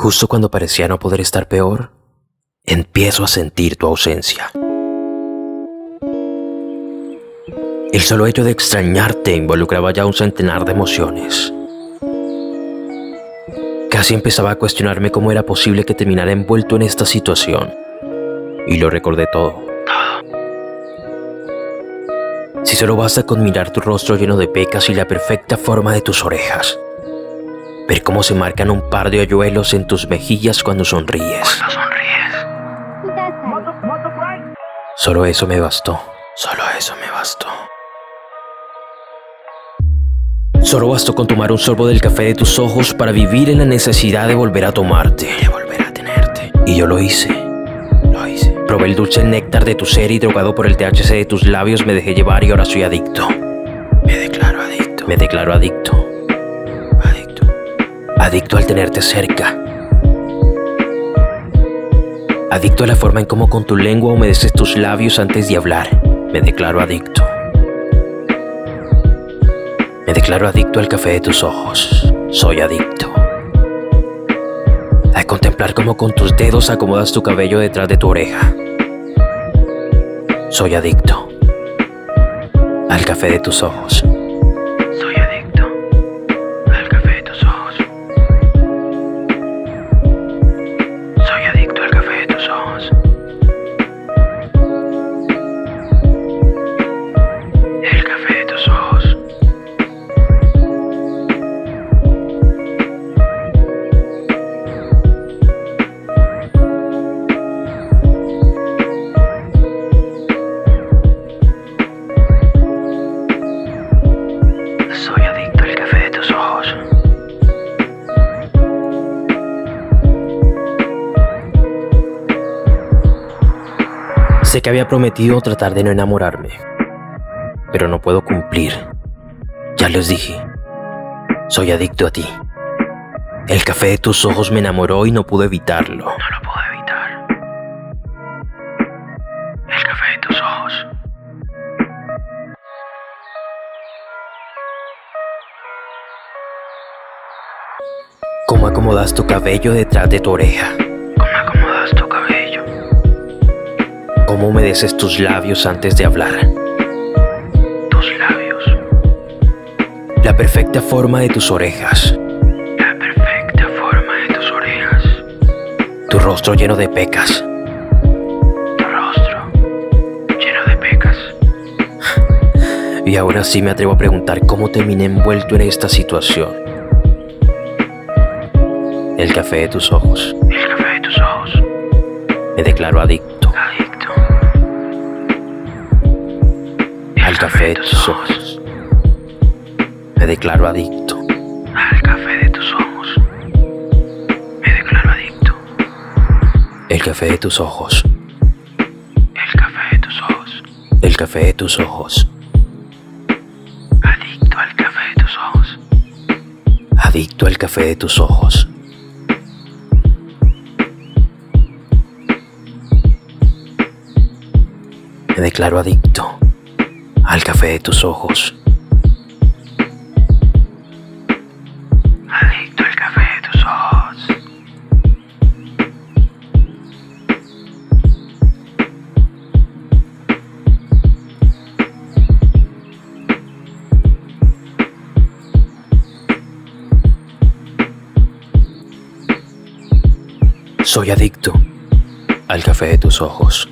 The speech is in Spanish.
Justo cuando parecía no poder estar peor, empiezo a sentir tu ausencia. El solo hecho de extrañarte involucraba ya un centenar de emociones. Casi empezaba a cuestionarme cómo era posible que terminara envuelto en esta situación. Y lo recordé todo. Si solo basta con mirar tu rostro lleno de pecas y la perfecta forma de tus orejas, ver cómo se marcan un par de hoyuelos en tus mejillas cuando sonríes. Cuando sonríes. Solo eso me bastó. Solo eso me bastó. Solo bastó con tomar un sorbo del café de tus ojos para vivir en la necesidad de volver a tomarte, de volver a tenerte. Y yo lo hice. Lo hice. Probé el dulce néctar de tu ser y drogado por el THC de tus labios me dejé llevar y ahora soy adicto. Me declaro adicto. Me declaro adicto. Adicto. Al tenerte cerca. Adicto a la forma en cómo con tu lengua humedeces tus labios antes de hablar. Me declaro adicto. Me declaro adicto al café de tus ojos. Soy adicto. A contemplar cómo con tus dedos acomodas tu cabello detrás de tu oreja. Soy adicto. Al café de tus ojos. Sé que había prometido tratar de no enamorarme, pero no puedo cumplir. Ya les dije, soy adicto a ti. El café de tus ojos me enamoró y no pude evitarlo. No lo puedo evitar. El café de tus ojos. Cómo acomodas tu cabello detrás de tu oreja. Cómo humedeces tus labios antes de hablar. Tus labios. La perfecta forma de tus orejas. La perfecta forma de tus orejas. Tu rostro lleno de pecas. Tu rostro. Lleno de pecas. Y ahora sí me atrevo a preguntar cómo terminé envuelto en esta situación. El café de tus ojos. El café de tus ojos. Me declaro adicto café de tus ojos. Me declaro adicto Al café de tus ojos. Me declaro adicto. el café de tus ojos. El café de tus ojos. El café de tus ojos. Adicto al café de tus ojos. Adicto al café de tus ojos. Me declaro adicto al café de tus ojos. Adicto al café de tus ojos. Soy adicto al café de tus ojos.